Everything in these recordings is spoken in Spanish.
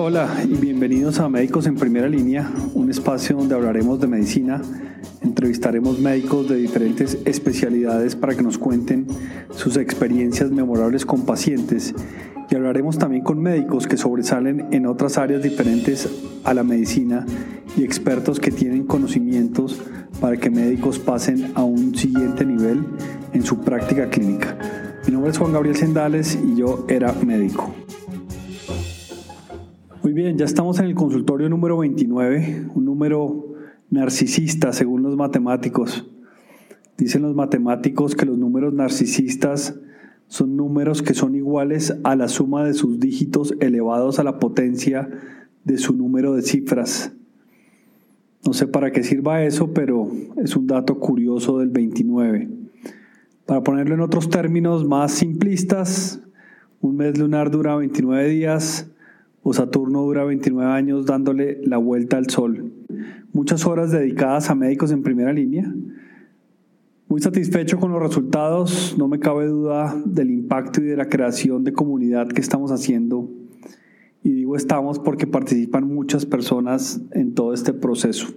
Hola y bienvenidos a Médicos en Primera Línea, un espacio donde hablaremos de medicina, entrevistaremos médicos de diferentes especialidades para que nos cuenten sus experiencias memorables con pacientes y hablaremos también con médicos que sobresalen en otras áreas diferentes a la medicina y expertos que tienen conocimientos para que médicos pasen a un siguiente nivel en su práctica clínica. Mi nombre es Juan Gabriel Sendales y yo era médico. Muy bien, ya estamos en el consultorio número 29, un número narcisista según los matemáticos. Dicen los matemáticos que los números narcisistas son números que son iguales a la suma de sus dígitos elevados a la potencia de su número de cifras. No sé para qué sirva eso, pero es un dato curioso del 29. Para ponerlo en otros términos más simplistas, un mes lunar dura 29 días, o Saturno dura 29 años dándole la vuelta al Sol. Muchas horas dedicadas a médicos en primera línea. Muy satisfecho con los resultados, no me cabe duda del impacto y de la creación de comunidad que estamos haciendo. Y digo estamos porque participan muchas personas en todo este proceso.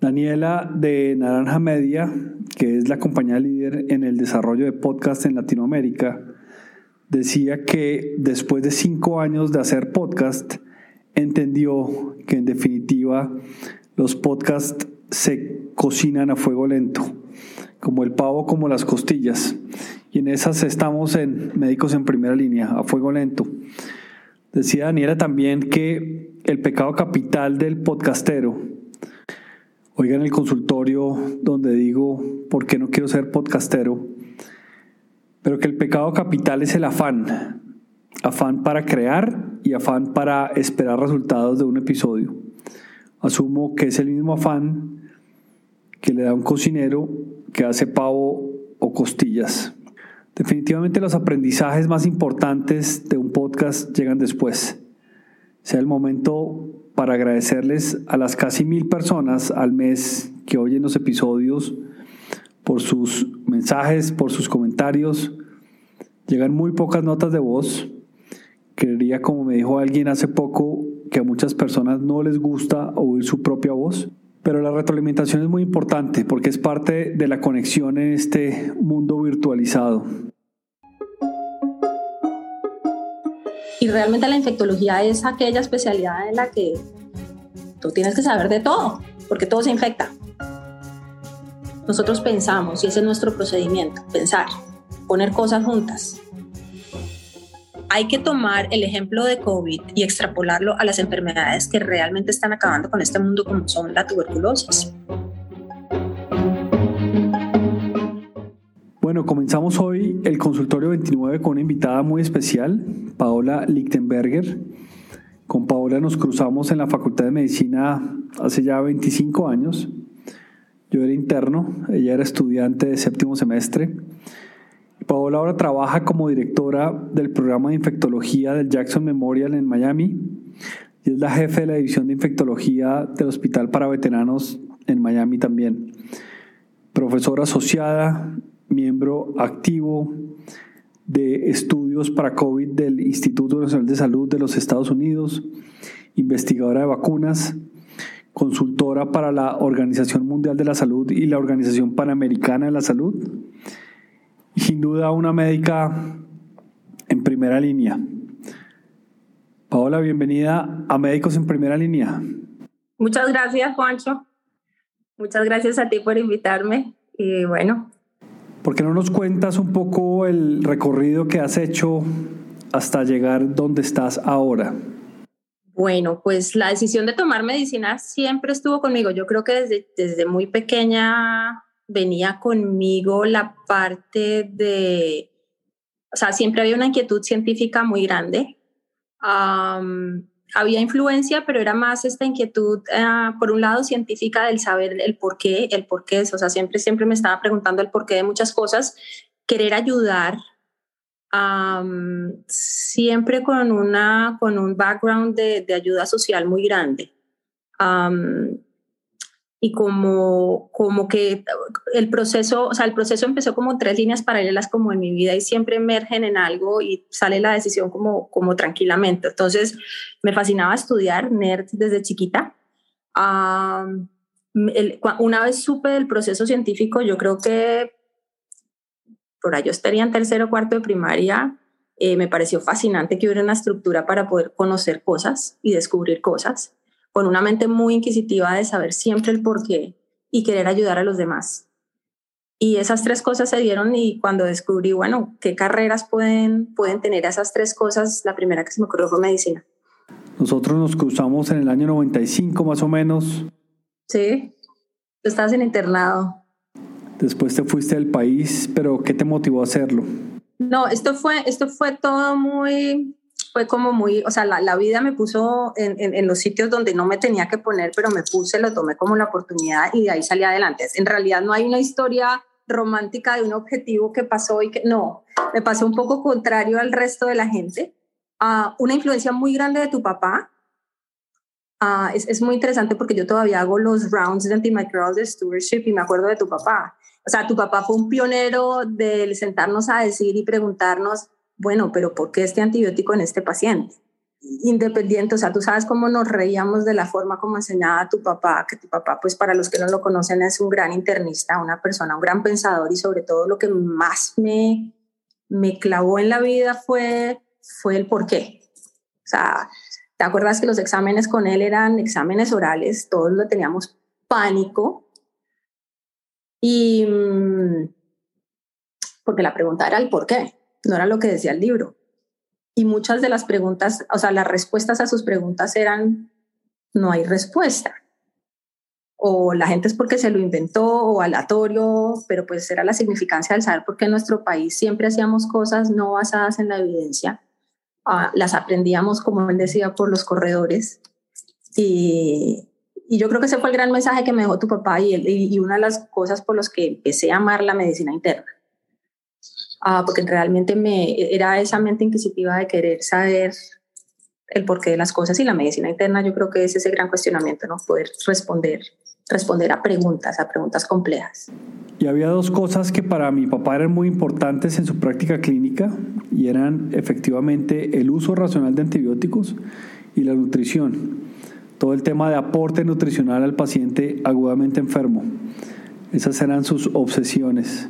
Daniela de Naranja Media, que es la compañía líder en el desarrollo de podcast en Latinoamérica, decía que después de cinco años de hacer podcast, entendió que en definitiva los podcasts se cocinan a fuego lento, como el pavo, como las costillas. Y en esas estamos en Médicos en Primera Línea, a fuego lento. Decía Daniela también que el pecado capital del podcastero, oigan el consultorio donde digo, ¿por qué no quiero ser podcastero? Pero que el pecado capital es el afán, afán para crear y afán para esperar resultados de un episodio. Asumo que es el mismo afán que le da un cocinero que hace pavo o costillas. Definitivamente los aprendizajes más importantes de un podcast llegan después. Sea el momento para agradecerles a las casi mil personas al mes que oyen los episodios por sus mensajes, por sus comentarios. Llegan muy pocas notas de voz. Creería, como me dijo alguien hace poco, que a muchas personas no les gusta oír su propia voz. Pero la retroalimentación es muy importante porque es parte de la conexión en este mundo virtualizado. Y realmente la infectología es aquella especialidad en la que tú tienes que saber de todo, porque todo se infecta. Nosotros pensamos, y ese es nuestro procedimiento, pensar, poner cosas juntas. Hay que tomar el ejemplo de COVID y extrapolarlo a las enfermedades que realmente están acabando con este mundo como son la tuberculosis. Bueno, comenzamos hoy el consultorio 29 con una invitada muy especial, Paola Lichtenberger. Con Paola nos cruzamos en la Facultad de Medicina hace ya 25 años yo era interno, ella era estudiante de séptimo semestre. Paola ahora trabaja como directora del programa de infectología del Jackson Memorial en Miami y es la jefe de la división de infectología del Hospital para Veteranos en Miami también. Profesora asociada, miembro activo de estudios para COVID del Instituto Nacional de Salud de los Estados Unidos, investigadora de vacunas consultora para la Organización Mundial de la Salud y la Organización Panamericana de la Salud. Sin duda una médica en primera línea. Paola, bienvenida a Médicos en Primera Línea. Muchas gracias, Juancho. Muchas gracias a ti por invitarme. Y bueno. ¿Por qué no nos cuentas un poco el recorrido que has hecho hasta llegar donde estás ahora? Bueno, pues la decisión de tomar medicina siempre estuvo conmigo. Yo creo que desde, desde muy pequeña venía conmigo la parte de, o sea, siempre había una inquietud científica muy grande. había influencia, pero era más esta inquietud, ah, por un lado, científica del saber el por qué, el por qué, o sea, siempre, siempre me estaba preguntando el por qué de muchas cosas, querer ayudar siempre con, una, con un background de, de ayuda social muy grande. y como, como que el proceso, o sea, el proceso empezó como tres líneas paralelas como en mi vida y siempre emergen en algo y sale la decisión como, como tranquilamente. Entonces, me fascinaba estudiar nerd desde chiquita. una vez supe del proceso científico, yo creo que por ahí yo estaría en tercero o cuarto de primaria, eh, me pareció fascinante que hubiera una estructura para poder conocer cosas y descubrir cosas con una mente muy inquisitiva de saber siempre el por qué y querer ayudar a los demás. Y esas tres cosas se dieron y cuando descubrí, bueno, qué carreras pueden, pueden tener esas tres cosas, la primera que se me ocurrió fue medicina. Nosotros nos cruzamos en el año 95 más o menos. Sí, tú estabas en internado. Después te fuiste del país, pero ¿qué te motivó a hacerlo? No, esto fue, esto fue todo muy, fue como muy, o sea, la, vida me puso en, en, los sitios donde no me tenía que poner, pero me puse, lo tomé como la oportunidad y de ahí salí adelante. En realidad no hay una historia romántica de un objetivo que pasó y que no, me pasó un poco contrario al resto de la gente. Uh, una influencia muy grande de tu papá. Uh, es, es, muy interesante porque yo todavía hago los rounds de antimicrobial de stewardship y me acuerdo de tu papá. O sea, tu papá fue un pionero del sentarnos a decir y preguntarnos bueno, pero ¿por qué este antibiótico en este paciente? Independiente, o sea, tú sabes cómo nos reíamos de la forma como enseñaba tu papá, que tu papá, pues para los que no lo conocen, es un gran internista, una persona, un gran pensador y sobre todo lo que más me, me clavó en la vida fue, fue el por qué. O sea, ¿te acuerdas que los exámenes con él eran exámenes orales? Todos lo teníamos pánico. Y mm, porque la pregunta era el por qué no era lo que decía el libro. Y muchas de las preguntas, o sea, las respuestas a sus preguntas eran, no hay respuesta. O la gente es porque se lo inventó o aleatorio, pero pues era la significancia del saber porque en nuestro país siempre hacíamos cosas no basadas en la evidencia. Ah, las aprendíamos, como él decía, por los corredores. Y, y, yo creo que ese fue el gran mensaje que me dejó tu papá y, y una de las cosas por las que empecé a amar la medicina interna Ah, porque realmente me, era esa mente inquisitiva de querer saber el porqué de las cosas y la medicina interna yo creo que es ese gran cuestionamiento, ¿no? Poder responder, responder a preguntas, a preguntas complejas. Y había dos cosas que para mi papá eran muy importantes en su práctica clínica y eran efectivamente el uso racional de antibióticos y la nutrición. Todo el tema de aporte nutricional al paciente agudamente enfermo. Esas eran sus obsesiones.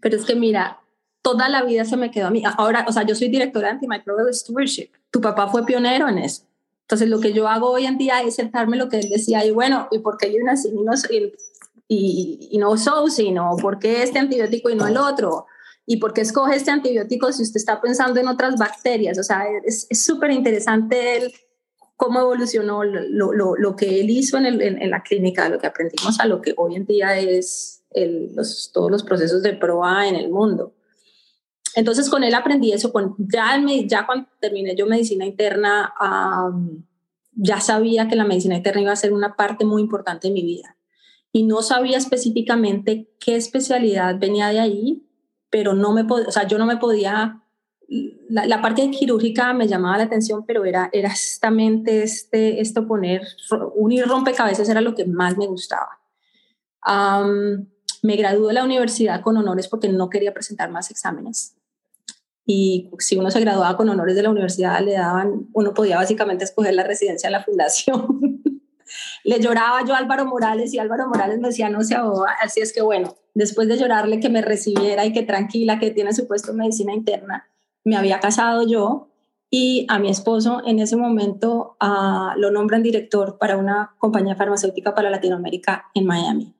Pero es que mira, toda la vida se me quedó a mí. Ahora, o sea, yo soy directora de Antimicrobial Stewardship. Tu papá fue pionero en eso. Entonces, lo que yo hago hoy en día es sentarme lo que él decía, y bueno, ¿y por qué hay una y no, y, y no so, sino por qué este antibiótico y no el otro? ¿Y por qué escoge este antibiótico si usted está pensando en otras bacterias? O sea, es súper interesante cómo evolucionó lo, lo, lo, que él hizo en, el, en, la clínica, lo que aprendimos a lo que hoy en día es todos los procesos de prueba en el mundo. Entonces con él aprendí eso, con, ya, ya cuando terminé yo medicina interna, ya sabía que la medicina interna iba a ser una parte muy importante de mi vida. Y no sabía específicamente qué especialidad venía de ahí, pero no me o sea, yo no me podía, la, parte quirúrgica me llamaba la atención, pero era, era mente este, esto poner, unir rompecabezas era lo que más me gustaba. me gradué de la universidad con honores porque no quería presentar más exámenes y si uno se graduaba con honores de la universidad, le daban, uno podía básicamente escoger la residencia en la fundación. le lloraba yo a Álvaro Morales y Álvaro Morales me decía, no se ahoga, así es que bueno, después de llorarle que me recibiera y que tranquila, que tiene su puesto en medicina interna, me había casado yo y a mi esposo en ese momento uh, lo nombran director para una compañía farmacéutica para Latinoamérica en Miami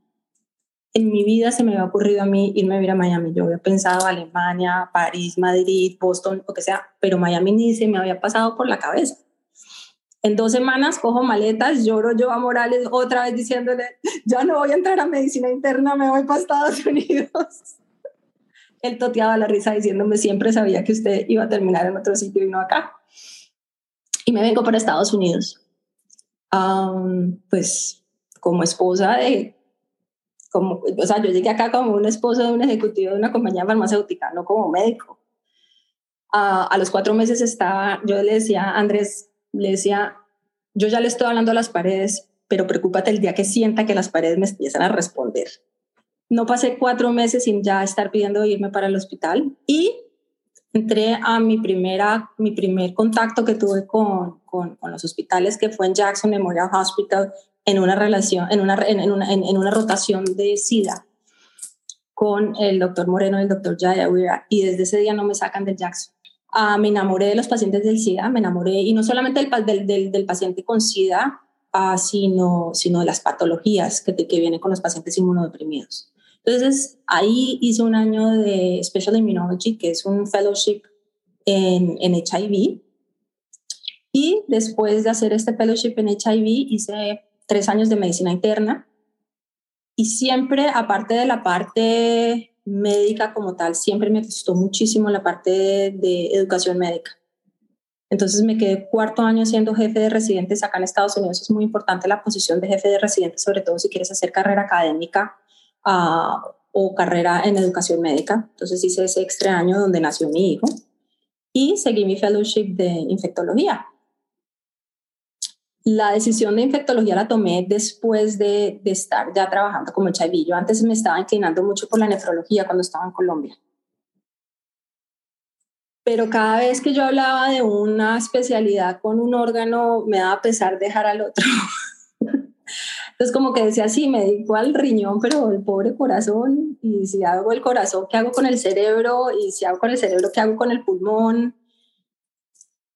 en mi vida se me había ocurrido a mí irme a vivir a Miami. Yo había pensado Alemania, París, Madrid, Boston, lo que sea, pero Miami ni se me había pasado por la cabeza. En dos semanas cojo maletas, lloro yo a Morales otra vez diciéndole, ya no voy a entrar a medicina interna, me voy para Estados Unidos. Él toteaba la risa diciéndome, siempre sabía que usted iba a terminar en otro sitio y no acá. Y me vengo para Estados Unidos. pues como esposa de como, o sea, yo llegué acá como un esposo de un ejecutivo de una compañía farmacéutica, no como médico. a los cuatro meses estaba, yo le decía a Andrés, le decía, yo ya le estoy hablando a las paredes pero preocúpate el día que sienta que las paredes me empiezan a responder. No pasé cuatro meses sin ya estar pidiendo irme para el hospital y entré a mi, primera, mi primer contacto que tuve con, con, los hospitales, que fue en Jackson Memorial Hospital, en una relación, en una, en, una, en, una rotación de SIDA con el doctor Moreno y el doctor Jayawira, y desde ese día no me sacan del Jackson. Ah, me enamoré de los pacientes del SIDA, me enamoré, y no solamente del, del, del, paciente con SIDA, ah, sino, sino de las patologías que, que vienen con los pacientes inmunodeprimidos. Entonces, ahí hice un año de Special Immunology, que es un fellowship en, en HIV. Y después de hacer este fellowship en HIV, hice tres años de medicina interna. Y siempre, aparte de la parte médica como tal, siempre me gustó muchísimo la parte de, educación médica. Entonces me quedé cuarto año siendo jefe de residentes acá en Estados Unidos. Es muy importante la posición de jefe de residentes, sobre todo si quieres hacer carrera académica o carrera en educación médica. Entonces hice ese extra año donde nació mi hijo y seguí mi fellowship de infectología. La decisión de infectología la tomé después de, de estar ya trabajando como. Yo antes me estaba inclinando mucho por la nefrología cuando estaba en Colombia. Pero cada vez que yo hablaba de una especialidad con un órgano, me daba pesar dejar al otro. Entonces como que decía, sí, me dedico al riñón, pero el pobre corazón, y si hago el corazón, ¿qué hago con el cerebro? Y si hago con el cerebro, ¿qué hago con el pulmón?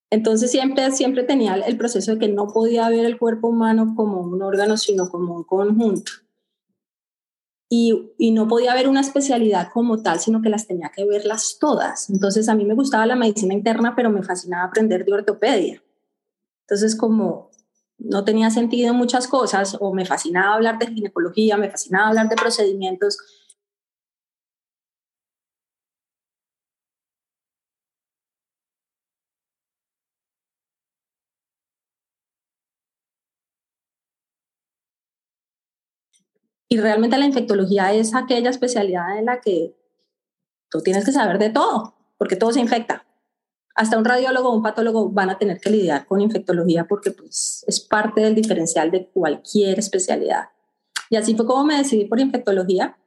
Entonces siempre, siempre tenía el proceso de que no podía ver el cuerpo humano como un órgano, sino como un conjunto. Y, y, no podía ver una especialidad como tal, sino que las tenía que verlas todas. Entonces a mí me gustaba la medicina interna, pero me fascinaba aprender de ortopedia. Entonces como no tenía sentido muchas cosas o me fascinaba hablar de ginecología, me fascinaba hablar de procedimientos. Y realmente la infectología es aquella especialidad en la que tú tienes que saber de todo, porque todo se infecta hasta un radiólogo o un patólogo van a tener que lidiar con infectología porque pues, es parte del diferencial de cualquier especialidad. Y así fue como me decidí por infectología.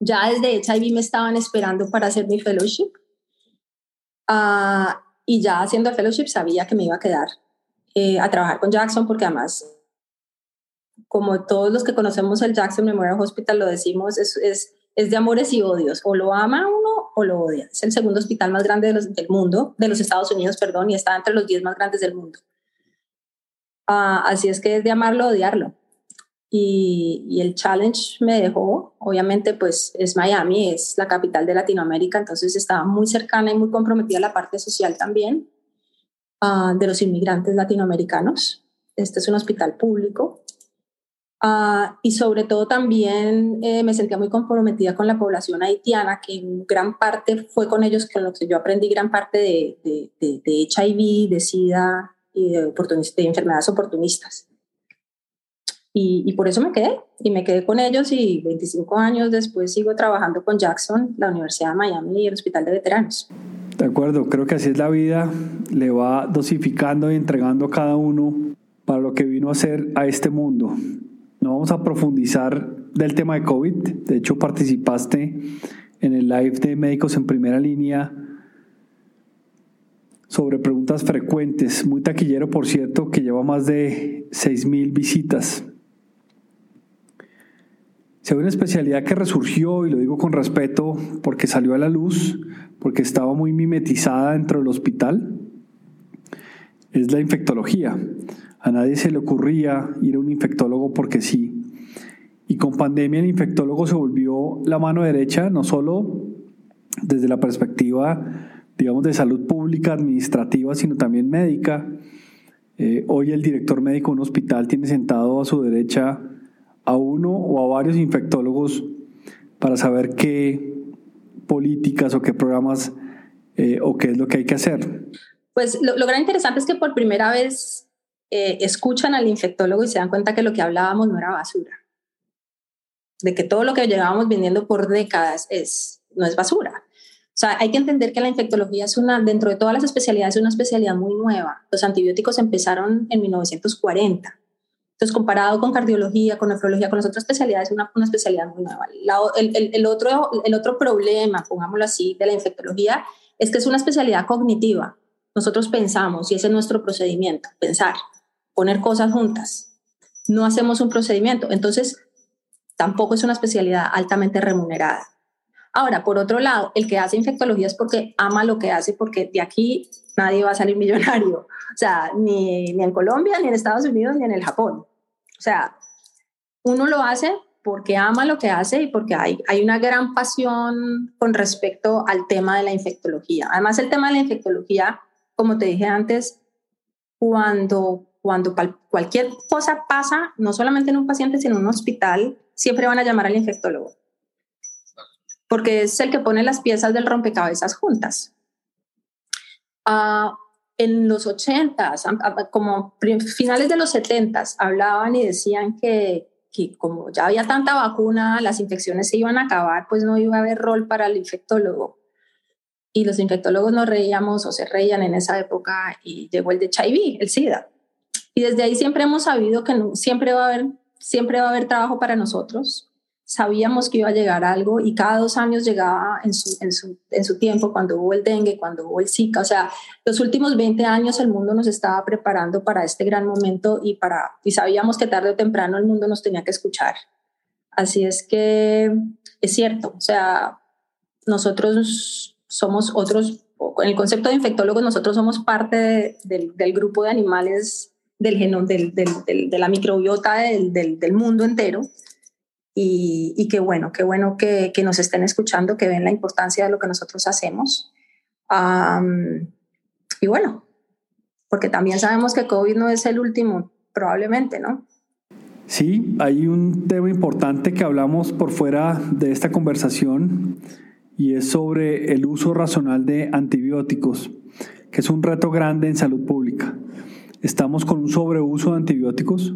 Ya desde HIV me estaban esperando para hacer mi fellowship. Uh, y ya haciendo el fellowship sabía que me iba a quedar eh, a trabajar con Jackson porque además, como todos los que conocemos el Jackson Memorial Hospital lo decimos, es, es, es de amores y odios. O lo ama uno o lo odia. Es el segundo hospital más grande del mundo, de los Estados Unidos, perdón, y está entre los 10 más grandes del mundo. Ah, así es que es de amarlo o odiarlo. Y, y, el challenge me dejó, obviamente, pues es Miami, es la capital de Latinoamérica, entonces estaba muy cercana y muy comprometida la parte social también uh, de los inmigrantes latinoamericanos. Este es un hospital público Ah, y sobre todo también eh, me sentía muy comprometida con la población haitiana, que en gran parte fue con ellos con los que yo aprendí gran parte de, de, de, de HIV, de SIDA y de, de enfermedades oportunistas. Y, y, por eso me quedé, y me quedé con ellos y 25 años después sigo trabajando con Jackson, la Universidad de Miami y el Hospital de Veteranos. De acuerdo, creo que así es la vida, le va dosificando y entregando a cada uno para lo que vino a ser a este mundo. No vamos a profundizar del tema de COVID. De hecho, participaste en el live de Médicos en Primera Línea sobre preguntas frecuentes. Muy taquillero, por cierto, que lleva más de 6.000 visitas. Si hay una especialidad que resurgió, y lo digo con respeto porque salió a la luz, porque estaba muy mimetizada dentro del hospital, es la infectología. A nadie se le ocurría ir a un infectólogo porque sí. Y con pandemia el infectólogo se volvió la mano derecha, no solo desde la perspectiva, digamos, de salud pública, administrativa, sino también médica. Eh, hoy el director médico de un hospital tiene sentado a su derecha a uno o a varios infectólogos para saber qué políticas o qué programas eh, o qué es lo que hay que hacer. Pues lo, lo gran interesante es que por primera vez eh, escuchan al infectólogo y se dan cuenta que lo que hablábamos no era basura. De que todo lo que llevábamos vendiendo por décadas es, no es basura. O sea, hay que entender que la infectología es una, dentro de todas las especialidades, es una especialidad muy nueva. Los antibióticos empezaron en 1940. Entonces, comparado con cardiología, con nefrología, con las otras especialidades, es una, una especialidad muy nueva. el, el, otro, el otro problema, pongámoslo así, de la infectología es que es una especialidad cognitiva. Nosotros pensamos, y ese es nuestro procedimiento, pensar, poner cosas juntas. No hacemos un procedimiento. Entonces, tampoco es una especialidad altamente remunerada. Ahora, por otro lado, el que hace infectología es porque ama lo que hace, porque de aquí nadie va a salir millonario. O sea, ni, ni en Colombia, ni en Estados Unidos, ni en el Japón. O sea, uno lo hace porque ama lo que hace y porque hay, hay una gran pasión con respecto al tema de la infectología. Además, el tema de la infectología, como te dije antes, cuando, cuando cualquier cosa pasa, no solamente en un paciente, sino en un hospital, siempre van a llamar al infectólogo. Porque es el que pone las piezas del rompecabezas juntas. Uh, en los 80, como finales de los 70, hablaban y decían que, que, como ya había tanta vacuna, las infecciones se iban a acabar, pues no iba a haber rol para el infectólogo. Y los infectólogos nos reíamos o se reían en esa época y llegó el de HIV, el SIDA. Y desde ahí siempre hemos sabido que siempre, va a haber, siempre va a haber trabajo para nosotros, sabíamos que iba a llegar algo y cada dos años llegaba en su, en su, en su tiempo, cuando hubo el dengue, cuando hubo el Zika. O sea, los últimos 20 años el mundo nos estaba preparando para este gran momento y, para, y sabíamos que tarde o temprano el mundo nos tenía que escuchar. Así es que es cierto, o sea, nosotros somos otros, en el concepto de infectólogos, nosotros somos parte del, del grupo de animales del genoma, del, del, de la microbiota del, mundo entero y, qué bueno, qué bueno que, que, nos estén escuchando, que ven la importancia de lo que nosotros hacemos. y bueno, porque también sabemos que COVID no es el último, probablemente, ¿no? Sí, hay un tema importante que hablamos por fuera de esta conversación y es sobre el uso racional de antibióticos, que es un reto grande en salud pública. Estamos con un sobreuso de antibióticos.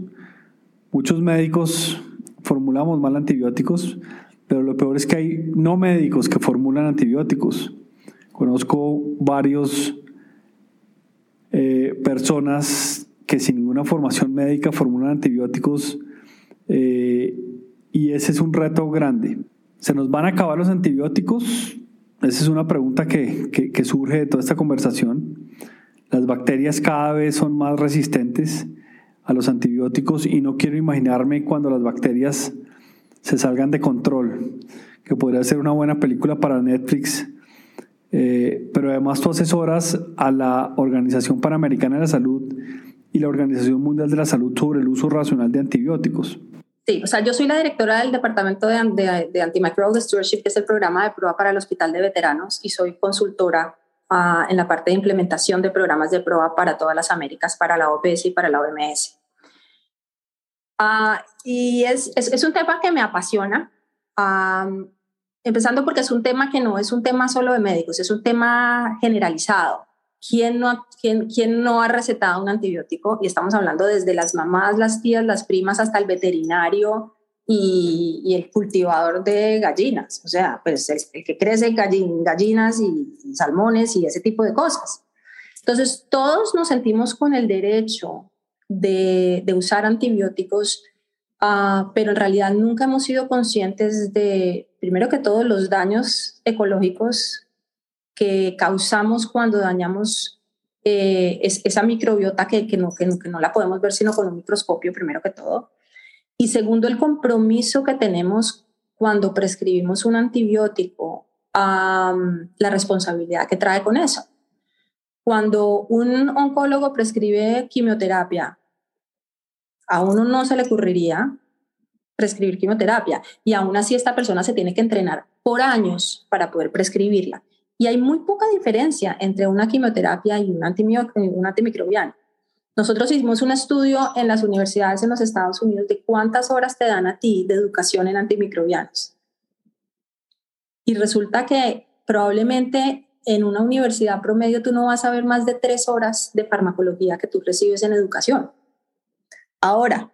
Muchos médicos formulamos mal antibióticos, pero lo peor es que hay no médicos que formulan antibióticos. Conozco varios eh, personas que sin ninguna formación médica formulan antibióticos eh, y ese es un reto grande. ¿Se nos van a acabar los antibióticos? Esa es una pregunta que, que surge de toda esta conversación. Las bacterias cada vez son más resistentes a los antibióticos y no quiero imaginarme cuando las bacterias se salgan de control, que podría ser una buena película para Netflix. Eh, pero además tú asesoras a la Organización Panamericana de la Salud y la Organización Mundial de la Salud sobre el uso racional de antibióticos. Sí, o sea, yo soy la directora del Departamento de, de, de Antimicrobial Stewardship, que es el programa de prueba para el Hospital de Veteranos, y soy consultora en la parte de implementación de programas de prueba para todas las Américas, para la OPS y para la OMS. Ah, y es, es, un tema que me apasiona, empezando porque es un tema que no es un tema solo de médicos, es un tema generalizado. ¿Quién no, quién, quién no ha recetado un antibiótico? Y estamos hablando desde las mamás, las tías, las primas, hasta el veterinario, y, el cultivador de gallinas, o sea, pues el, que crece gallinas y, salmones y ese tipo de cosas. Entonces, todos nos sentimos con el derecho de, usar antibióticos, ah, pero en realidad nunca hemos sido conscientes de, primero que todo, los daños ecológicos que causamos cuando dañamos eh, esa microbiota que, que, no, que, no la podemos ver sino con un microscopio, primero que todo. Y segundo, el compromiso que tenemos cuando prescribimos un antibiótico, la responsabilidad que trae con eso. Cuando un oncólogo prescribe quimioterapia, a uno no se le ocurriría prescribir quimioterapia y aún así esta persona se tiene que entrenar por años para poder prescribirla. Y hay muy poca diferencia entre una quimioterapia y un, antimicrobiano. Nosotros hicimos un estudio en las universidades en los Estados Unidos de cuántas horas te dan a ti de educación en antimicrobianos. Y resulta que probablemente en una universidad promedio tú no vas a ver más de tres horas de farmacología que tú recibes en educación. Ahora,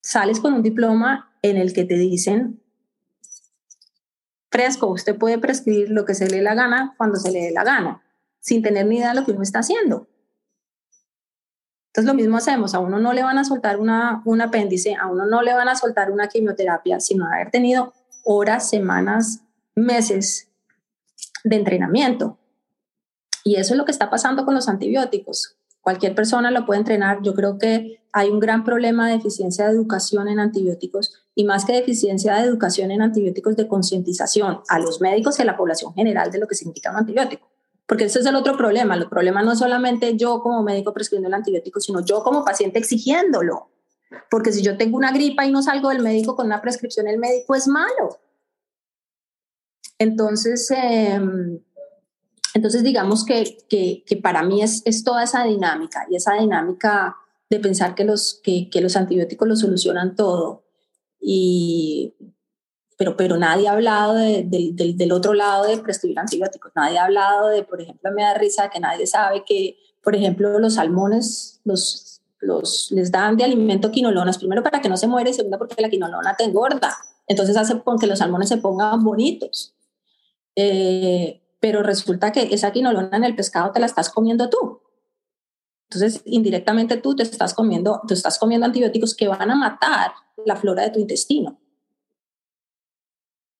sales con un diploma en el que te dicen, fresco, usted puede prescribir lo que se le dé la gana cuando se le dé la gana, sin tener ni idea de lo que uno está haciendo. Entonces lo mismo hacemos, a uno no le van a soltar una, un apéndice, a uno no le van a soltar una quimioterapia, sino haber tenido horas, semanas, meses de entrenamiento. Y eso es lo que está pasando con los antibióticos. Cualquier persona lo puede entrenar. Yo creo que hay un gran problema de deficiencia de educación en antibióticos y más que deficiencia de educación en antibióticos de concientización a los médicos y a la población general de lo que significa un antibiótico. Porque ese es el otro problema. El problema no es solamente yo como médico prescribiendo el antibiótico, sino yo como paciente exigiéndolo. Porque si yo tengo una gripa y no salgo del médico con una prescripción, el médico es malo. Entonces, em, entonces digamos que, que, que, para mí es, es toda esa dinámica y esa dinámica de pensar que los, que, que los antibióticos lo solucionan todo. Y, pero, pero nadie ha hablado de, del otro lado de prescribir antibióticos. Nadie ha hablado de, por ejemplo, me da risa que nadie sabe que, por ejemplo, los salmones los, los, les dan de alimento quinolonas, primero para que no se muere y segundo porque la quinolona te engorda. Entonces hace que los salmones se pongan bonitos. Eh, pero resulta que esa quinolona en el pescado te la estás comiendo tú. Entonces, indirectamente tú te estás comiendo, te estás comiendo antibióticos que van a matar la flora de tu intestino.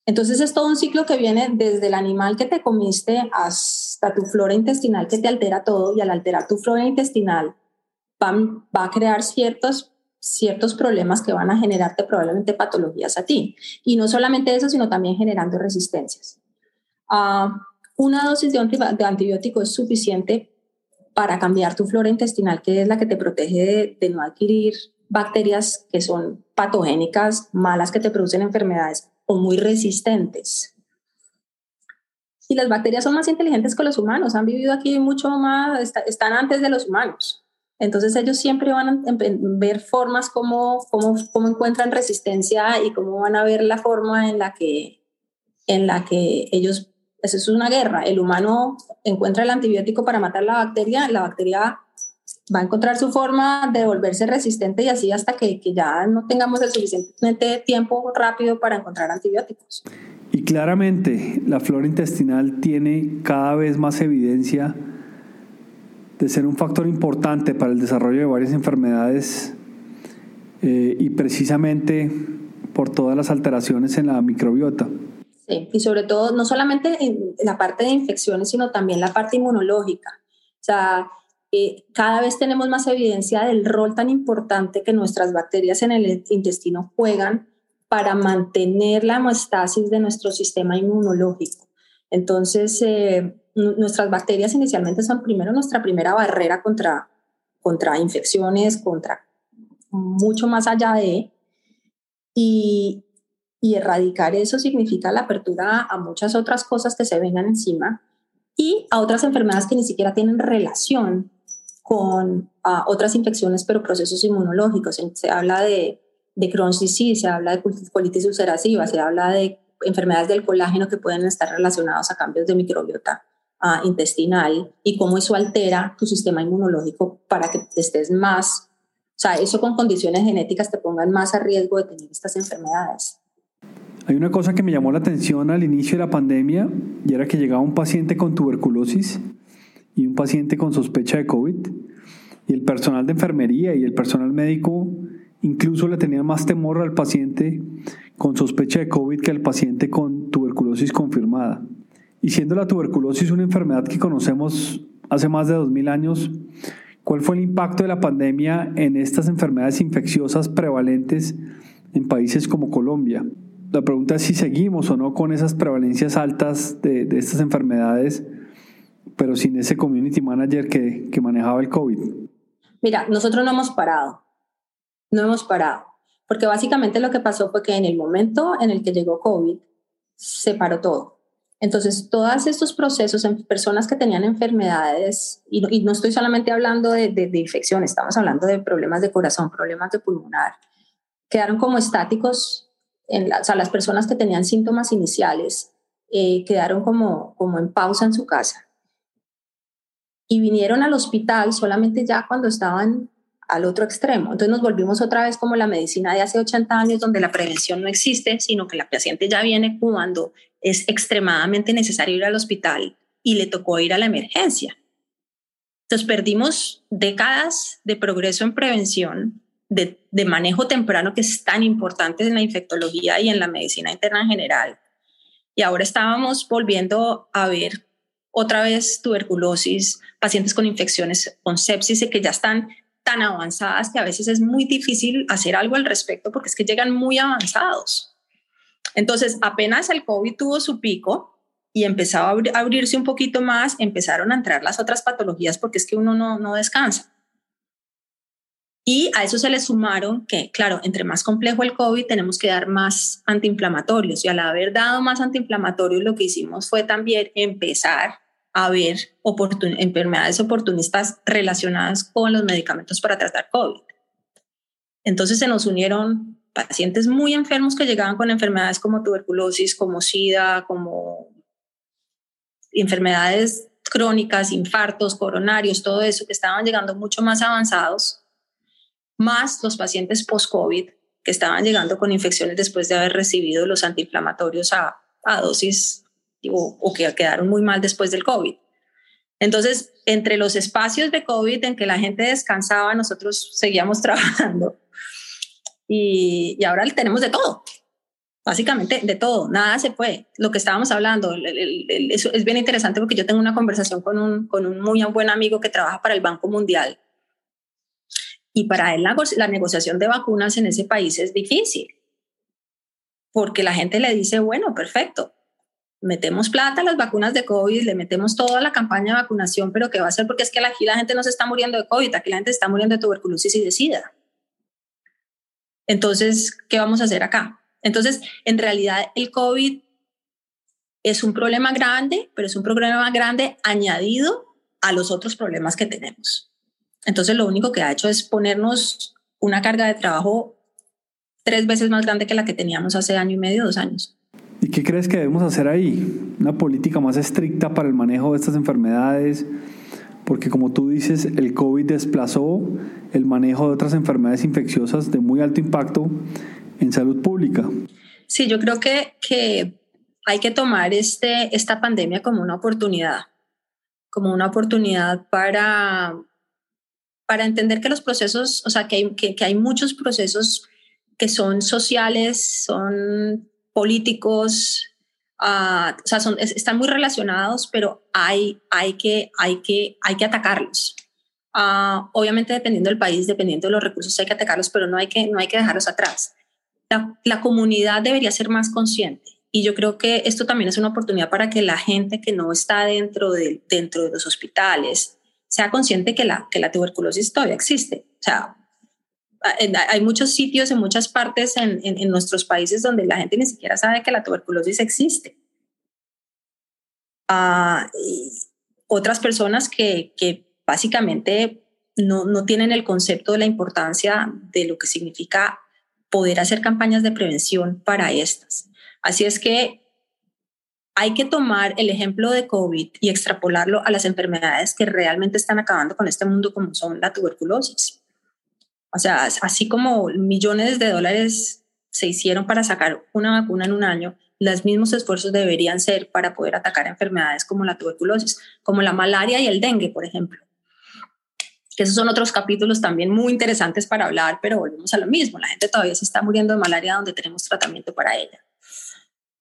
Entonces es todo un ciclo que viene desde el animal que te comiste hasta tu flora intestinal que te altera todo y al alterar tu flora intestinal va, va a crear ciertos, ciertos problemas que van a generarte probablemente patologías a ti. Y no solamente eso, sino también generando resistencias. Uh, una dosis de, antibiótico es suficiente para cambiar tu flora intestinal, que es la que te protege de no adquirir bacterias que son patogénicas, malas, que te producen enfermedades o muy resistentes. Y las bacterias son más inteligentes que los humanos, han vivido aquí mucho más, están antes de los humanos. Entonces ellos siempre van a ver formas como, cómo, cómo encuentran resistencia y cómo van a ver la forma en la que, en la que ellos, eso es una guerra, el humano encuentra el antibiótico para matar la bacteria, la bacteria va a encontrar su forma de volverse resistente y así hasta que, que, ya no tengamos el suficiente tiempo rápido para encontrar antibióticos. Y claramente la flora intestinal tiene cada vez más evidencia de ser un factor importante para el desarrollo de varias enfermedades eh, y precisamente por todas las alteraciones en la microbiota. Sí, y sobre todo no solamente en la parte de infecciones, sino también la parte inmunológica. O sea, eh, cada vez tenemos más evidencia del rol tan importante que nuestras bacterias en el intestino juegan para mantener la hemostasis de nuestro sistema inmunológico. Entonces, eh, nuestras bacterias inicialmente son primero nuestra primera barrera contra, contra infecciones, contra mucho más allá de, y, y erradicar eso significa la apertura a muchas otras cosas que se vengan encima y a otras enfermedades que ni siquiera tienen relación con ah, otras infecciones, pero procesos inmunológicos. Se habla de, de Crohn's disease, se habla de colitis ulcerativa, se habla de enfermedades del colágeno que pueden estar relacionados a cambios de microbiota ah, intestinal y cómo eso altera tu sistema inmunológico para que estés más, o sea, eso con condiciones genéticas te pongan más a riesgo de tener estas enfermedades. Hay una cosa que me llamó la atención al inicio de la pandemia y era que llegaba un paciente con tuberculosis y un paciente con sospecha de COVID. Y el personal de enfermería y el personal médico incluso le tenían más temor al paciente con sospecha de COVID que al paciente con tuberculosis confirmada. Y siendo la tuberculosis una enfermedad que conocemos hace más de 2000 años, ¿cuál fue el impacto de la pandemia en estas enfermedades infecciosas prevalentes en países como Colombia? La pregunta es si seguimos o no con esas prevalencias altas de, de estas enfermedades pero sin ese community manager que, que manejaba el COVID? Mira, nosotros no hemos parado, no hemos parado, porque básicamente lo que pasó fue que en el momento en el que llegó COVID, se paró todo. Entonces, todos estos procesos en personas que tenían enfermedades, y no, y no estoy solamente hablando de, de, de, infección, estamos hablando de problemas de corazón, problemas de pulmonar, quedaron como estáticos, en la, o sea, las personas que tenían síntomas iniciales eh, quedaron como, como en pausa en su casa y vinieron al hospital solamente ya cuando estaban al otro extremo. Entonces nos volvimos otra vez como la medicina de hace 80 años, donde la prevención no existe, sino que la paciente ya viene cuando es extremadamente necesario ir al hospital y le tocó ir a la emergencia. Entonces perdimos décadas de progreso en prevención, de, de, manejo temprano, que es tan importante en la infectología y en la medicina interna en general. Y ahora estábamos volviendo a ver otra vez tuberculosis, pacientes con infecciones, con sepsis, que ya están tan avanzadas que a veces es muy difícil hacer algo al respecto porque es que llegan muy avanzados. Entonces, apenas el COVID tuvo su pico, y empezaba a abrirse un poquito más, empezaron a entrar las otras patologías porque es que uno no, no descansa. Y a eso se le sumaron que, claro, entre más complejo el COVID, tenemos que dar más antiinflamatorios. Y al haber dado más antiinflamatorios, lo que hicimos fue también empezar a ver enfermedades oportunistas relacionadas con los medicamentos para tratar COVID. Entonces se nos unieron pacientes muy enfermos que llegaban con enfermedades como tuberculosis, como SIDA, como enfermedades crónicas, infartos, coronarios, todo eso que estaban llegando mucho más avanzados, más los pacientes post-COVID que estaban llegando con infecciones después de haber recibido los antiinflamatorios a, dosis o, que quedaron muy mal después del COVID. Entonces, entre los espacios de COVID en que la gente descansaba, nosotros seguíamos trabajando y, ahora tenemos de todo básicamente de todo, nada se fue. Lo que estábamos hablando, es bien interesante porque yo tengo una conversación con un, con un muy buen amigo que trabaja para el Banco Mundial y para él la, la negociación de vacunas en ese país es difícil porque la gente le dice, bueno, perfecto, metemos plata a las vacunas de COVID, le metemos toda la campaña de vacunación, pero ¿qué va a hacer? Porque es que aquí la gente no se está muriendo de COVID, aquí la gente está muriendo de tuberculosis y de SIDA. Entonces, ¿qué vamos a hacer acá? Entonces, en realidad el COVID es un problema grande, pero es un problema grande añadido a los otros problemas que tenemos. Entonces, lo único que ha hecho es ponernos una carga de trabajo tres veces más grande que la que teníamos hace año y medio, dos años. ¿Y qué crees que debemos hacer ahí? ¿Una política más estricta para el manejo de estas enfermedades? Porque como tú dices, el COVID desplazó el manejo de otras enfermedades infecciosas de muy alto impacto en salud pública. Sí, yo creo que, que hay que tomar este, esta pandemia como una oportunidad, como una oportunidad para, para entender que los procesos, o sea, que hay, que, hay muchos procesos que son sociales, son políticos, uh, o sea, son, están muy relacionados, pero hay, hay, que, hay, que, hay que atacarlos. Uh, obviamente, dependiendo del país, dependiendo de los recursos, hay que atacarlos, pero no hay que, no hay que dejarlos atrás la, comunidad debería ser más consciente. Y yo creo que esto también es una oportunidad para que la gente que no está dentro de, dentro de los hospitales sea consciente que la, que la tuberculosis todavía existe. O sea, hay muchos sitios en muchas partes en, en, nuestros países donde la gente ni siquiera sabe que la tuberculosis existe. Uh, otras personas que, que básicamente no, no, tienen el concepto de la importancia de lo que significa poder hacer campañas de prevención para estas. Así es que hay que tomar el ejemplo de COVID y extrapolarlo a las enfermedades que realmente están acabando con este mundo, como son la tuberculosis. O sea, así como millones de dólares se hicieron para sacar una vacuna en un año, los mismos esfuerzos deberían ser para poder atacar enfermedades como la tuberculosis, como la malaria y el dengue, por ejemplo que esos son otros capítulos también muy interesantes para hablar, pero volvemos a lo mismo, la gente todavía se está muriendo de malaria donde tenemos tratamiento para ella.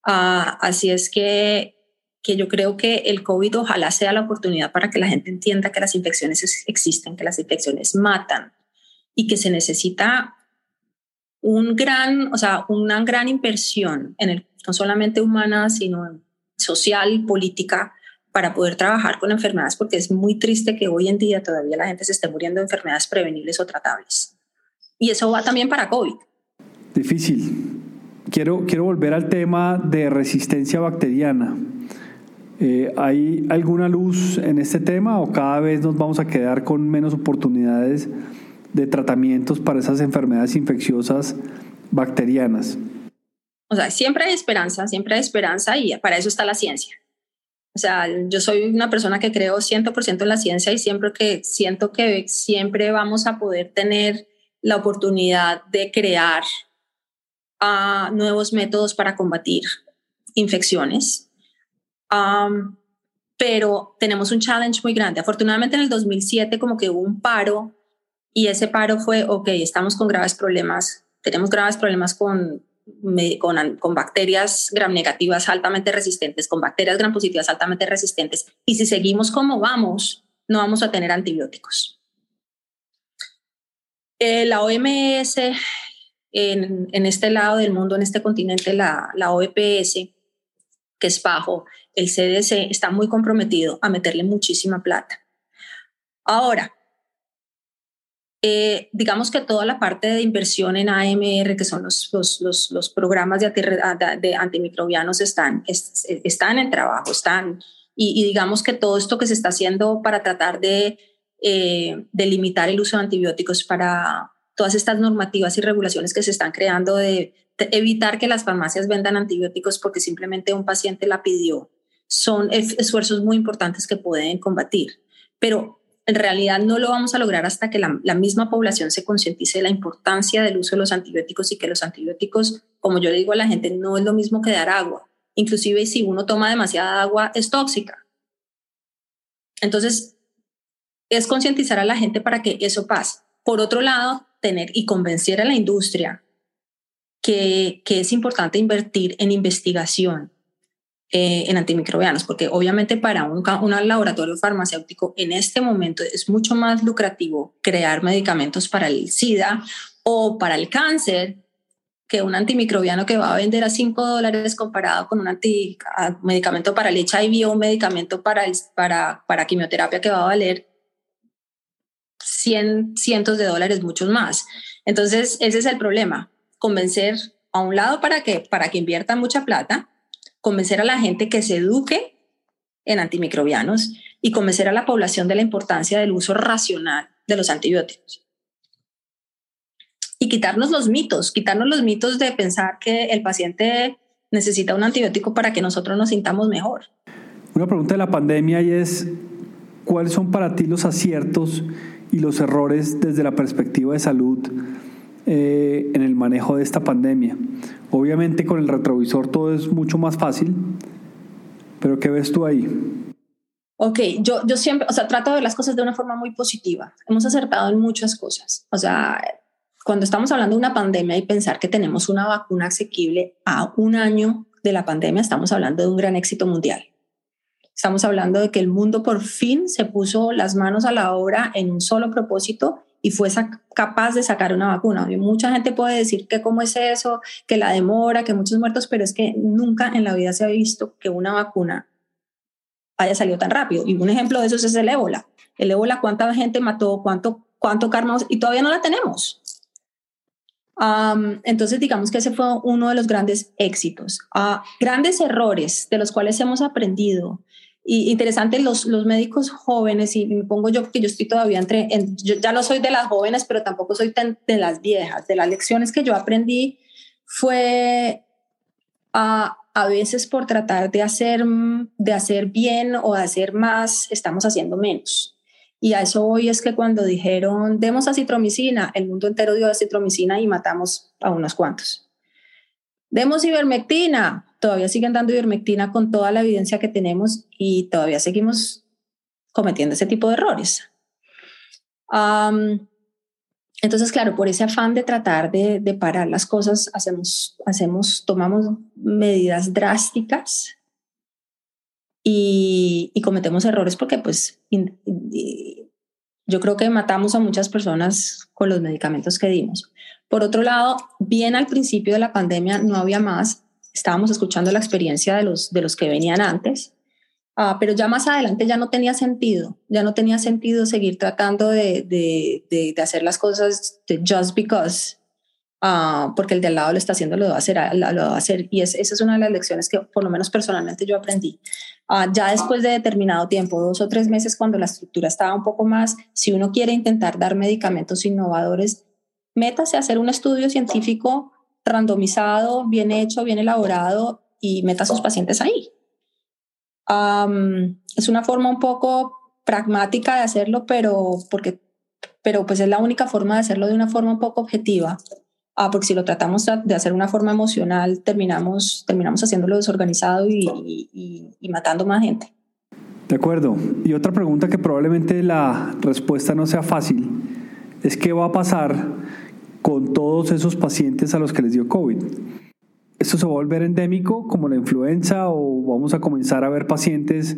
Uh, así es que, que yo creo que el COVID ojalá sea la oportunidad para que la gente entienda que las infecciones existen, que las infecciones matan y que se necesita un gran, o sea, una gran inversión en el, no solamente humana, sino social, política, para poder trabajar con enfermedades, porque es muy triste que hoy en día todavía la gente se esté muriendo de enfermedades prevenibles o tratables. Y eso va también para COVID. Difícil. Quiero, quiero volver al tema de resistencia bacteriana. Eh, ¿Hay alguna luz en este tema o cada vez nos vamos a quedar con menos oportunidades de tratamientos para esas enfermedades infecciosas bacterianas? O sea, siempre hay esperanza, siempre hay esperanza y para eso está la ciencia. O sea, yo soy una persona que creo 100% en la ciencia y siempre que siento que siempre vamos a poder tener la oportunidad de crear uh, nuevos métodos para combatir infecciones. Um, pero tenemos un challenge muy grande. Afortunadamente en el 2007 como que hubo un paro y ese paro fue, ok, estamos con graves problemas, tenemos graves problemas con, con, con bacterias gram negativas altamente resistentes, con bacterias gram positivas altamente resistentes, y si seguimos como vamos, no vamos a tener antibióticos. Eh, la OMS en, en, este lado del mundo, en este continente, la, la OEPS, que es bajo el CDC, está muy comprometido a meterle muchísima plata. Ahora, eh, digamos que toda la parte de inversión en AMR, que son los, los, los, programas de, de, antimicrobianos, están, están en trabajo, están, y, digamos que todo esto que se está haciendo para tratar de, eh, de limitar el uso de antibióticos, para todas estas normativas y regulaciones que se están creando de evitar que las farmacias vendan antibióticos porque simplemente un paciente la pidió, son esfuerzos muy importantes que pueden combatir. Pero en realidad no lo vamos a lograr hasta que la, misma población se concientice de la importancia del uso de los antibióticos y que los antibióticos, como yo le digo a la gente, no es lo mismo que dar agua. Inclusive si uno toma demasiada agua, es tóxica. Entonces, es concientizar a la gente para que eso pase. Por otro lado, tener y convencer a la industria que, que es importante invertir en investigación, eh, en antimicrobianos, porque obviamente para un, laboratorio farmacéutico en este momento es mucho más lucrativo crear medicamentos para el SIDA o para el cáncer que un antimicrobiano que va a vender a 5 dólares comparado con un anti, medicamento para el HIV o un medicamento para, para, para quimioterapia que va a valer 100, cientos de dólares, muchos más. Entonces, ese es el problema, convencer a un lado para que, para que inviertan mucha plata convencer a la gente que se eduque en antimicrobianos y convencer a la población de la importancia del uso racional de los antibióticos. Y quitarnos los mitos, quitarnos los mitos de pensar que el paciente necesita un antibiótico para que nosotros nos sintamos mejor. Una pregunta de la pandemia y es, ¿cuáles son para ti los aciertos y los errores desde la perspectiva de salud eh, en el manejo de esta pandemia. Obviamente con el retrovisor todo es mucho más fácil, pero ¿qué ves tú ahí? Ok, yo, yo siempre, o sea, trato de ver las cosas de una forma muy positiva. Hemos acertado en muchas cosas. O sea, cuando estamos hablando de una pandemia y pensar que tenemos una vacuna asequible a un año de la pandemia, estamos hablando de un gran éxito mundial. Estamos hablando de que el mundo por fin se puso las manos a la obra en un solo propósito y fue capaz de sacar una vacuna. mucha gente puede decir que cómo es eso, que la demora, que muchos muertos, pero es que nunca en la vida se ha visto que una vacuna haya salido tan rápido. Y un ejemplo de eso es el ébola. El ébola, ¿cuánta gente mató? ¿Cuánto, cuánto karma? Y todavía no la tenemos. entonces, digamos que ese fue uno de los grandes éxitos. Uh, grandes errores de los cuales hemos aprendido y interesante, los, los médicos jóvenes, y me pongo yo porque yo estoy todavía entre, yo ya no soy de las jóvenes, pero tampoco soy de las viejas. De las lecciones que yo aprendí fue a, a veces por tratar de hacer, de hacer bien o de hacer más, estamos haciendo menos. Y a eso hoy es que cuando dijeron, demos acitromicina, el mundo entero dio acitromicina y matamos a unos cuantos. Demos ivermectina, todavía siguen dando ivermectina con toda la evidencia que tenemos y todavía seguimos cometiendo ese tipo de errores. entonces, claro, por ese afán de tratar de, parar las cosas, hacemos, hacemos, tomamos medidas drásticas y, cometemos errores porque, pues, yo creo que matamos a muchas personas con los medicamentos que dimos. Por otro lado, bien al principio de la pandemia no había más, estábamos escuchando la experiencia de los, de los que venían antes, uh, pero ya más adelante ya no tenía sentido, ya no tenía sentido seguir tratando de, de, de, hacer las cosas just because, uh, porque el de al lado lo está haciendo, lo va a hacer, lo va a hacer y es, esa es una de las lecciones que por lo menos personalmente yo aprendí. Uh, ya después de determinado tiempo, dos o tres meses, cuando la estructura estaba un poco más, si uno quiere intentar dar medicamentos innovadores, métase a hacer un estudio científico randomizado, bien hecho, bien elaborado y meta a sus pacientes ahí. es una forma un poco pragmática de hacerlo, pero, porque, pero pues es la única forma de hacerlo de una forma un poco objetiva. Ah, porque si lo tratamos de hacer una forma emocional, terminamos, terminamos haciéndolo desorganizado y, y matando más gente. De acuerdo. Y otra pregunta que probablemente la respuesta no sea fácil es qué va a pasar con todos esos pacientes a los que les dio COVID. ¿Esto se va a volver endémico como la influenza o vamos a comenzar a ver pacientes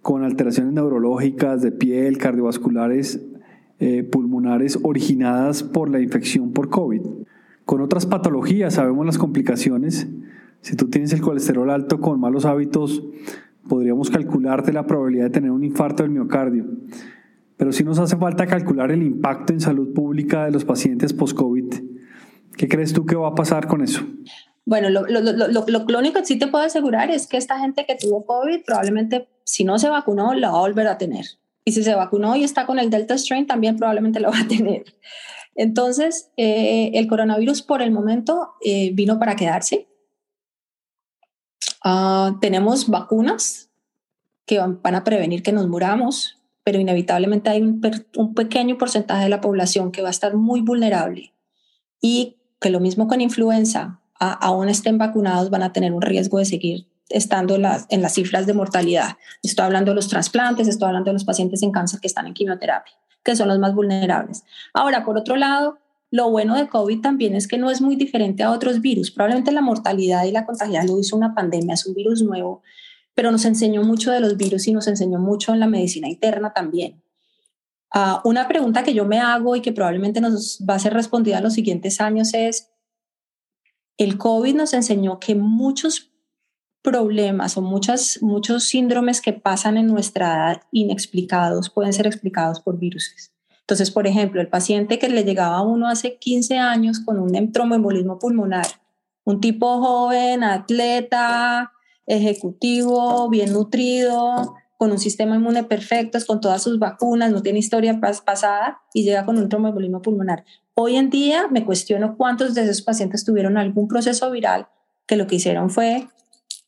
con alteraciones neurológicas de piel, cardiovasculares, eh, pulmonares originadas por la infección por COVID? Con otras patologías sabemos las complicaciones. Si tú tienes el colesterol alto con malos hábitos, podríamos calcularte la probabilidad de tener un infarto del miocardio. Pero sí nos hace falta calcular el impacto en salud pública de los pacientes post-COVID. ¿Qué crees tú que va a pasar con eso? Bueno, lo, lo, lo, lo, único que sí te puedo asegurar es que esta gente que tuvo COVID probablemente, si no se vacunó, lo va a volver a tener. Y si se vacunó y está con el Delta Strain, también probablemente lo va a tener. Entonces, eh, el coronavirus por el momento eh, vino para quedarse. Uh, tenemos vacunas que van a prevenir que nos muramos pero inevitablemente hay un, un, pequeño porcentaje de la población que va a estar muy vulnerable y que lo mismo con influenza, aún estén vacunados, van a tener un riesgo de seguir estando en las, en las cifras de mortalidad. Estoy hablando de los trasplantes, estoy hablando de los pacientes en cáncer que están en quimioterapia, que son los más vulnerables. Ahora, por otro lado, lo bueno de COVID también es que no es muy diferente a otros virus. Probablemente la mortalidad y la contagiabilidad lo hizo una pandemia, es un virus nuevo, pero nos enseñó mucho de los virus y nos enseñó mucho en la medicina interna también. Uh, una pregunta que yo me hago y que probablemente nos va a ser respondida en los siguientes años es, el COVID nos enseñó que muchos problemas o muchas, muchos síndromes que pasan en nuestra edad inexplicados pueden ser explicados por virus. Entonces, por ejemplo, el paciente que le llegaba a uno hace 15 años con un tromboembolismo pulmonar, un tipo joven, atleta, ejecutivo, bien nutrido, con un sistema inmune perfecto, con todas sus vacunas, no tiene historia pasada y llega con un tromboembolismo pulmonar. Hoy en día me cuestiono cuántos de esos pacientes tuvieron algún proceso viral que lo que hicieron fue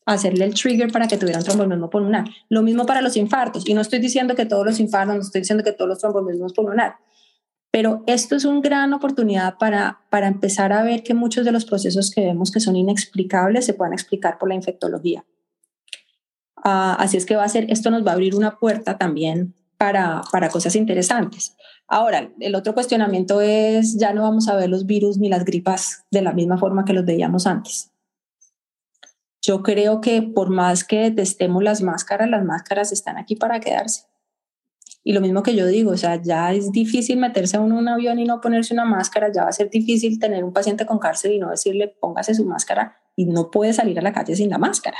hacerle el trigger para que tuvieran tromboembolismo pulmonar. Lo mismo para los infartos. Y no estoy diciendo que todos los infartos, no estoy diciendo que todos los tromboembolismos pulmonar. Pero esto es una gran oportunidad para, para empezar a ver que muchos de los procesos que vemos que son inexplicables se puedan explicar por la infectología. Uh, así es que va a ser, esto nos va a abrir una puerta también para, para cosas interesantes. Ahora, el otro cuestionamiento es, ya no vamos a ver los virus ni las gripas de la misma forma que los veíamos antes. Yo creo que por más que testemos las máscaras, las máscaras están aquí para quedarse. Y lo mismo que yo digo, o sea, ya es difícil meterse uno en un avión y no ponerse una máscara, ya va a ser difícil tener un paciente con cárcel y no decirle póngase su máscara y no puede salir a la calle sin la máscara.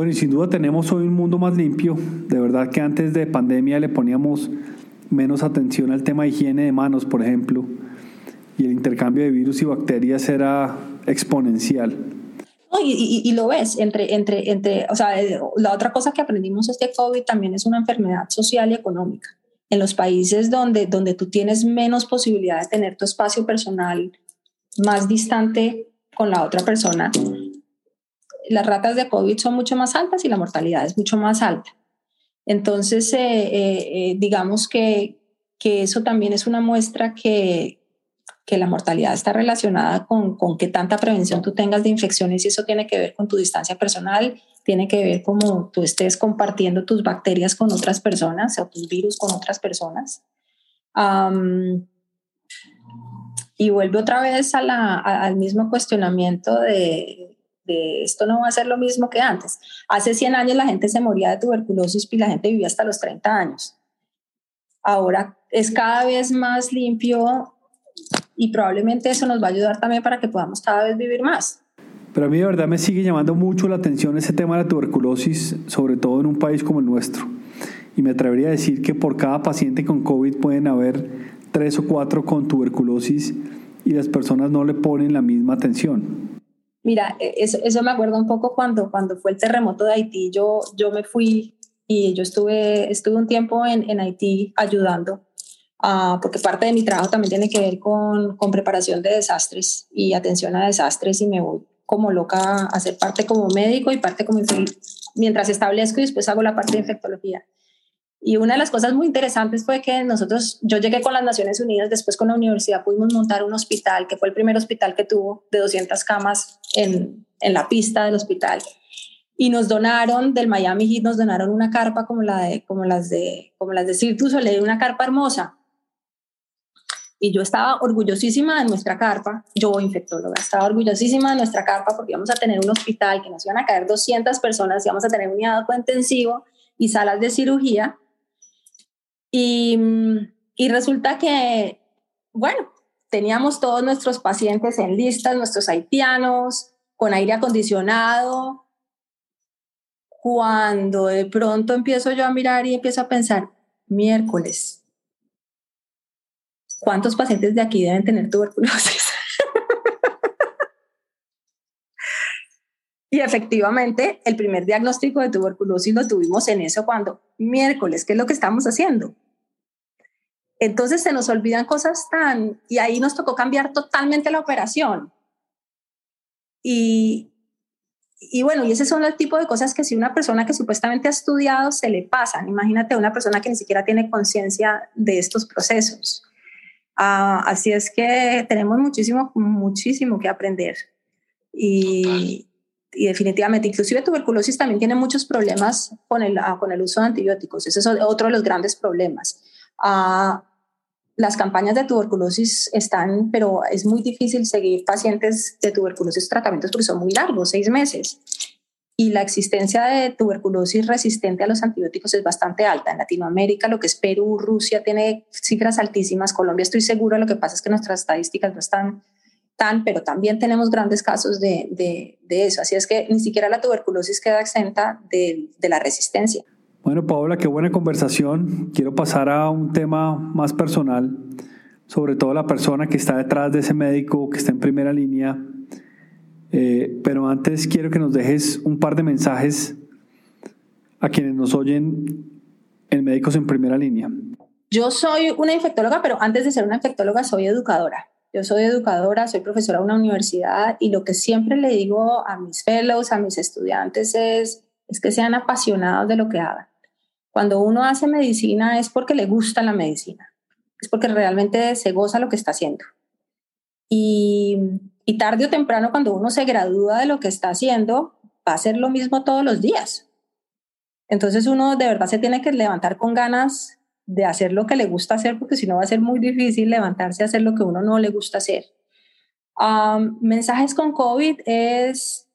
Bueno, y sin duda tenemos hoy un mundo más limpio. De verdad que antes de pandemia le poníamos menos atención al tema de higiene de manos, por ejemplo, y el intercambio de virus y bacterias era exponencial. y, lo ves, entre, entre, entre, o sea, eh, la otra cosa que aprendimos es que COVID también es una enfermedad social y económica. En los países donde, donde tú tienes menos posibilidad de tener tu espacio personal más distante con la otra persona, las ratas de COVID son mucho más altas y la mortalidad es mucho más alta. Entonces, eh, eh, eh, digamos que, que, eso también es una muestra que, que la mortalidad está relacionada con, con qué tanta prevención tú tengas de infecciones y eso tiene que ver con tu distancia personal, tiene que ver cómo tú estés compartiendo tus bacterias con otras personas o tus virus con otras personas. y vuelve otra vez a la, al mismo cuestionamiento de esto no va a ser lo mismo que antes. Hace 100 años la gente se moría de tuberculosis y la gente vivía hasta los 30 años. Ahora es cada vez más limpio y probablemente eso nos va a ayudar también para que podamos cada vez vivir más. Pero a mí de verdad me sigue llamando mucho la atención ese tema de la tuberculosis, sobre todo en un país como el nuestro. Y me atrevería a decir que por cada paciente con COVID pueden haber tres o cuatro con tuberculosis y las personas no le ponen la misma atención. Mira, e, eso, eso, me acuerdo un poco cuando, cuando fue el terremoto de Haití. Yo, yo me fui y yo estuve, estuve un tiempo en, en Haití ayudando, uh, porque parte de mi trabajo también tiene que ver con, con, preparación de desastres y atención a desastres y me voy como loca a hacer parte como médico y parte como mientras establezco y después hago la parte de infectología. Y una de las cosas muy interesantes fue que nosotros, yo llegué con las Naciones Unidas, después con la universidad pudimos montar un hospital, que fue el primer hospital que tuvo de 200 camas en, en la pista del hospital. y nos donaron del Miami Heat, nos donaron una carpa como, la de, como las de, como las de Cirque du Soleil, una carpa hermosa. Y yo estaba orgullosísima de nuestra carpa, yo infectóloga, estaba orgullosísima de nuestra carpa porque íbamos a tener un hospital que nos iban a caer 200 personas, íbamos a tener un unidad intensivo y salas de cirugía. Y, y resulta que, bueno, teníamos todos nuestros pacientes en listas, nuestros haitianos, con aire acondicionado, cuando de pronto empiezo yo a mirar y empiezo a pensar, miércoles, ¿cuántos pacientes de aquí deben tener tuberculosis? y efectivamente, el primer diagnóstico de tuberculosis lo tuvimos en eso cuando, miércoles, ¿qué es lo que estamos haciendo? Entonces se nos olvidan cosas tan, y ahí nos tocó cambiar totalmente la operación. Y, y bueno, y ese son el tipo de cosas que si una persona que supuestamente ha estudiado se le pasan. Imagínate una persona que ni siquiera tiene conciencia de estos procesos. Ah, así es que tenemos muchísimo, muchísimo que aprender. Y, y, definitivamente, inclusive tuberculosis también tiene muchos problemas con el, ah, con el uso de antibióticos. Ese es otro de los grandes problemas. Uh, las campañas de tuberculosis están, pero es muy difícil seguir pacientes de tuberculosis tratamientos porque son muy largos, seis meses. Y la existencia de tuberculosis resistente a los antibióticos es bastante alta. En Latinoamérica, lo que es Perú, Rusia, tiene cifras altísimas. Colombia, estoy seguro, lo que pasa es que nuestras estadísticas no están tan, pero también tenemos grandes casos de, de, de eso. Así es que ni siquiera la tuberculosis queda exenta de, de la resistencia. Bueno, Paola, qué buena conversación. Quiero pasar a un tema más personal, sobre todo la persona que está detrás de ese médico, que está en primera línea. Eh, pero antes quiero que nos dejes un par de mensajes a quienes nos oyen en Médicos en Primera Línea. Yo soy una infectóloga, pero antes de ser una infectóloga soy educadora. Yo soy educadora, soy profesora de una universidad y lo que siempre le digo a mis fellows, a mis estudiantes es, es que sean apasionados de lo que hagan. Cuando uno hace medicina es porque le gusta la medicina, es porque realmente se goza lo que está haciendo. Y, y tarde o temprano, cuando uno se gradúa de lo que está haciendo, va a ser lo mismo todos los días. Entonces uno de verdad se tiene que levantar con ganas de hacer lo que le gusta hacer, porque si no va a ser muy difícil levantarse a hacer lo que uno no le gusta hacer. mensajes con COVID es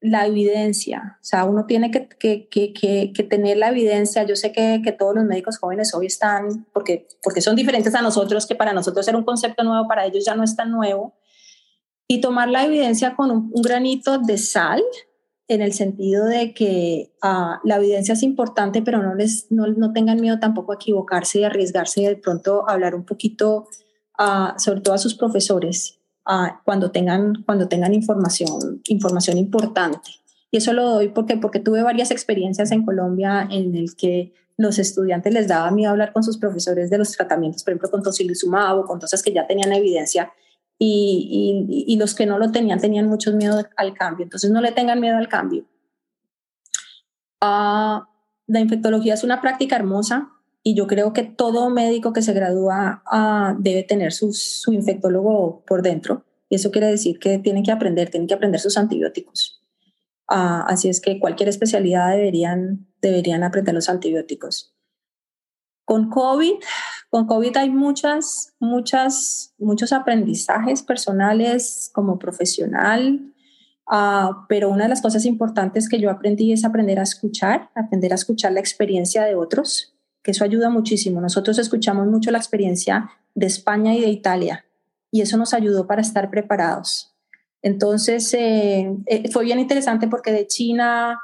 la evidencia, o sea, uno tiene que, que, que, que tener la evidencia. Yo sé que, todos los médicos jóvenes hoy están, porque, porque son diferentes a nosotros, que para nosotros era un concepto nuevo, para ellos ya no es tan nuevo, y tomar la evidencia con un, granito de sal, en el sentido de que ah, la evidencia es importante, pero no, les, no, no, tengan miedo tampoco a equivocarse y arriesgarse y de pronto hablar un poquito, uh, sobre todo a sus profesores, cuando, tengan, cuando tengan información, información importante. Y eso lo doy porque, porque tuve varias experiencias en Colombia en el que los estudiantes les daba miedo hablar con sus profesores de los tratamientos, por ejemplo, con tocilizumab o con cosas que ya tenían evidencia y, y, y, los que no lo tenían tenían mucho miedo al cambio. Entonces no le tengan miedo al cambio. Uh, la infectología es una práctica hermosa y yo creo que todo médico que se gradúa uh, debe tener su, infectólogo por dentro. Y eso quiere decir que tienen que aprender, tienen que aprender sus antibióticos. Uh, así es que cualquier especialidad deberían, deberían aprender los antibióticos. Con COVID, con COVID hay muchas, muchas, muchos aprendizajes personales como profesional, uh, pero una de las cosas importantes que yo aprendí es aprender a escuchar, aprender a escuchar la experiencia de otros que eso ayuda muchísimo. Nosotros escuchamos mucho la experiencia de España y de Italia y eso nos ayudó para estar preparados. Entonces, eh, eh, fue bien interesante porque de China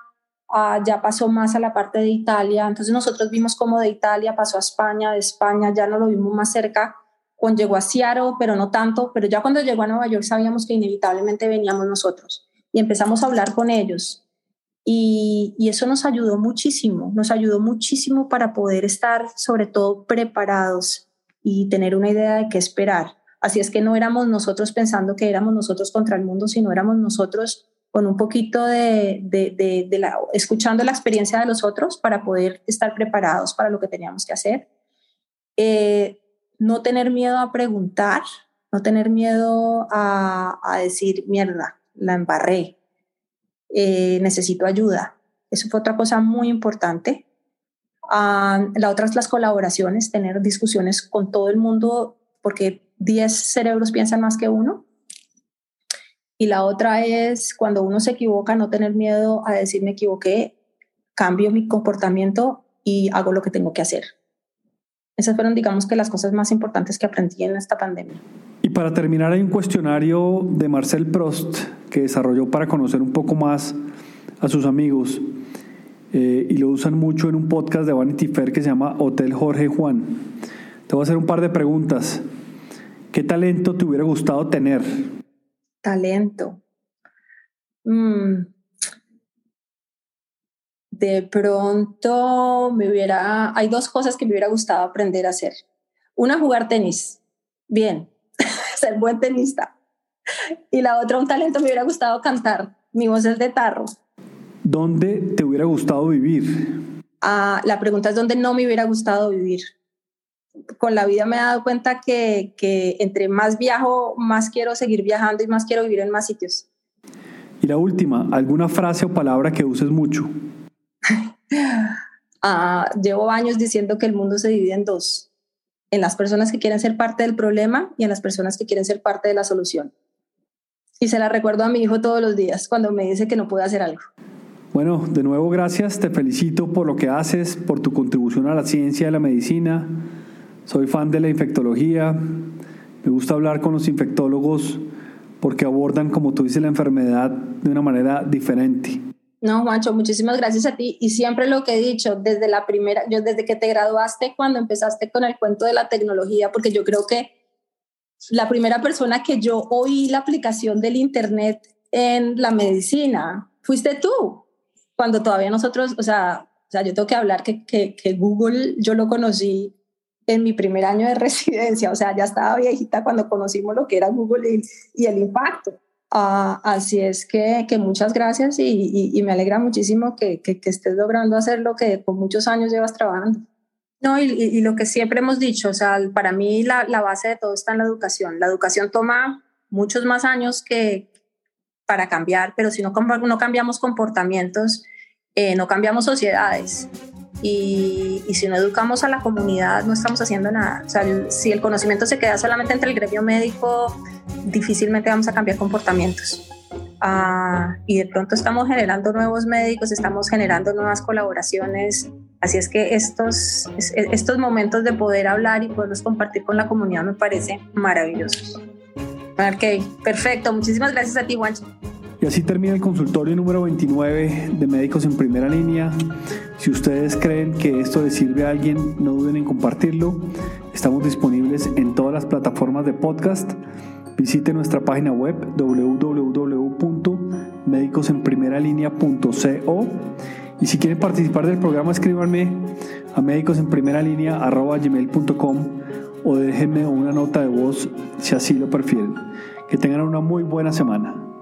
ah, ya pasó más a la parte de Italia, entonces nosotros vimos cómo de Italia pasó a España, de España ya no lo vimos más cerca, cuando llegó a Seattle, pero no tanto, pero ya cuando llegó a Nueva York sabíamos que inevitablemente veníamos nosotros y empezamos a hablar con ellos y, eso nos ayudó muchísimo, nos ayudó muchísimo para poder estar sobre todo preparados y tener una idea de qué esperar. Así es que no éramos nosotros pensando que éramos nosotros contra el mundo, sino éramos nosotros con un poquito de, escuchando la experiencia de los otros para poder estar preparados para lo que teníamos que hacer. Eh, no tener miedo a preguntar, no tener miedo a, a decir, mierda, la embarré, eh, necesito ayuda. Eso fue otra cosa muy importante. Ah, la otra es las colaboraciones, tener discusiones con todo el mundo, porque 10 cerebros piensan más que uno. Y la otra es cuando uno se equivoca, no tener miedo a decir me equivoqué, cambio mi comportamiento y hago lo que tengo que hacer. Esas fueron, digamos que, las cosas más importantes que aprendí en esta pandemia. Y para terminar, hay un cuestionario de Marcel Prost que desarrolló para conocer un poco más a sus amigos eh, y lo usan mucho en un podcast de Vanity Fair que se llama Hotel Jorge Juan. Te voy a hacer un par de preguntas. ¿Qué talento te hubiera gustado tener? Talento. Mm. De pronto me hubiera, hay dos cosas que me hubiera gustado aprender a hacer. Una, jugar tenis. Bien, ser buen tenista. Y la otra, un talento me hubiera gustado cantar. Mi voz es de tarro. ¿Dónde te hubiera gustado vivir? Ah, la pregunta es dónde no me hubiera gustado vivir con la vida me he dado cuenta que, que, entre más viajo, más quiero seguir viajando y más quiero vivir en más sitios. Y la última, ¿alguna frase o palabra que uses mucho? Ah, llevo años diciendo que el mundo se divide en dos, en las personas que quieren ser parte del problema y en las personas que quieren ser parte de la solución. Y se la recuerdo a mi hijo todos los días cuando me dice que no puede hacer algo. Bueno, de nuevo gracias, te felicito por lo que haces, por tu contribución a la ciencia a la medicina soy fan de la infectología. Me gusta hablar con los infectólogos porque abordan, como tú dices, la enfermedad de una manera diferente. No, Juancho, muchísimas gracias a ti. Y siempre lo que he dicho, desde la primera, yo desde que te graduaste, cuando empezaste con el cuento de la tecnología, porque yo creo que la primera persona que yo oí la aplicación del Internet en la medicina, fuiste tú, cuando todavía nosotros, o sea, o sea yo tengo que hablar que, que, que Google, yo lo conocí en mi primer año de residencia, o sea, ya estaba viejita cuando conocimos lo que era Google y, el impacto. Ah, así es que, que muchas gracias y, y, me alegra muchísimo que, que, estés logrando hacer lo que por muchos años llevas trabajando. No, y, lo que siempre hemos dicho, o sea, para mí la, la, base de todo está en la educación. La educación toma muchos más años que para cambiar, pero si no, no cambiamos comportamientos, eh, no cambiamos sociedades. Y, si no educamos a la comunidad no estamos haciendo nada. O sea, si el conocimiento se queda solamente entre el gremio médico, difícilmente vamos a cambiar comportamientos. Ah, y de pronto estamos generando nuevos médicos, estamos generando nuevas colaboraciones. Así es que estos, estos momentos de poder hablar y poderlos compartir con la comunidad me parece maravillosos. Ok, perfecto. Muchísimas gracias a ti, Juancho. Y así termina el consultorio número 29 de Médicos en Primera Línea. Si ustedes creen que esto les sirve a alguien, no duden en compartirlo. Estamos disponibles en todas las plataformas de podcast. Visite nuestra página web www.medicosenprimeralinea.co y si quieren participar del programa, escríbanme a médicosenprimeralinea.com o déjenme una nota de voz si así lo prefieren. Que tengan una muy buena semana.